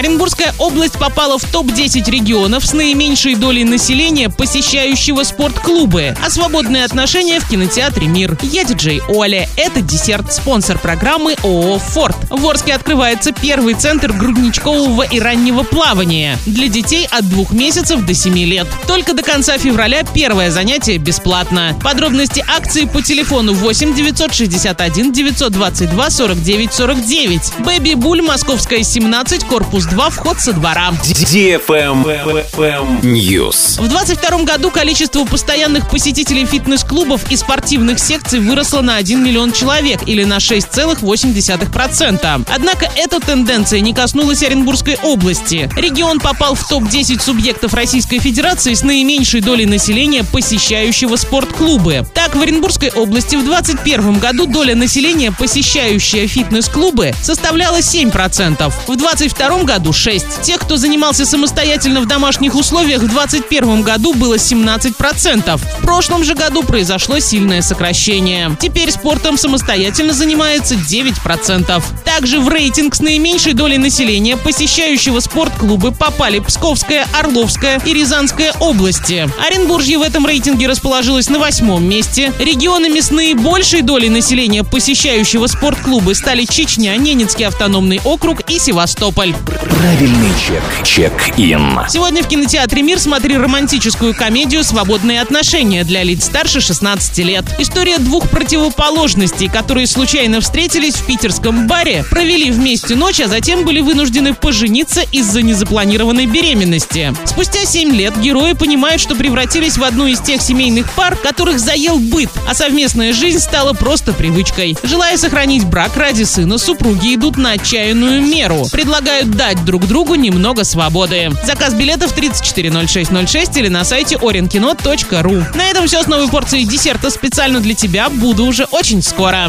Оренбургская область попала в топ-10 регионов с наименьшей долей населения, посещающего спортклубы. А свободные отношения в кинотеатре «Мир». Я диджей Оля. Это десерт, спонсор программы ООО «Форд». В Орске открывается первый центр грудничкового и раннего плавания для детей от двух месяцев до 7 лет. Только до конца февраля первое занятие бесплатно. Подробности акции по телефону 8 961 922 49 49. Бэби Буль, Московская, 17, корпус 2, вход со двора. News. В 22 году количество постоянных посетителей фитнес-клубов и спортивных секций выросло на 1 миллион человек или на 6,8%. Однако эта тенденция не коснулась Оренбургской области. Регион попал в топ-10 субъектов Российской Федерации с наименьшей долей населения, посещающего спортклубы. Так, в Оренбургской области в 2021 году доля населения, посещающая фитнес-клубы, составляла 7%. В 2022 году 6%. Тех, кто занимался самостоятельно в домашних условиях, в 2021 году было 17%. В прошлом же году произошло сильное сокращение. Теперь спортом самостоятельно занимается 9%. Также в рейтинг с наименьшей долей населения, посещающего спортклубы, попали Псковская, Орловская и Рязанская области. Оренбуржье в этом рейтинге расположилось на восьмом месте. Регионами с наибольшей долей населения, посещающего спортклубы, стали Чечня, Ненецкий автономный округ и Севастополь. Правильный чек. Чек-ин. Сегодня в кинотеатре «Мир» смотри романтическую комедию «Свободные отношения» для лиц старше 16 лет. История двух противоположностей, которые случайно встретились в питерском баре, провели вместе ночь, а затем были вынуждены пожениться из-за незапланированной беременности. Спустя 7 лет герои понимают, что превратились в одну из тех семейных пар, которых заел быт, а совместная жизнь стала просто привычкой. Желая сохранить брак ради сына, супруги идут на отчаянную меру. Предлагают дать друг другу немного свободы. Заказ билетов 340606 или на сайте orinkino.ru. На этом все с новой порцией десерта специально для тебя. Буду уже очень скоро.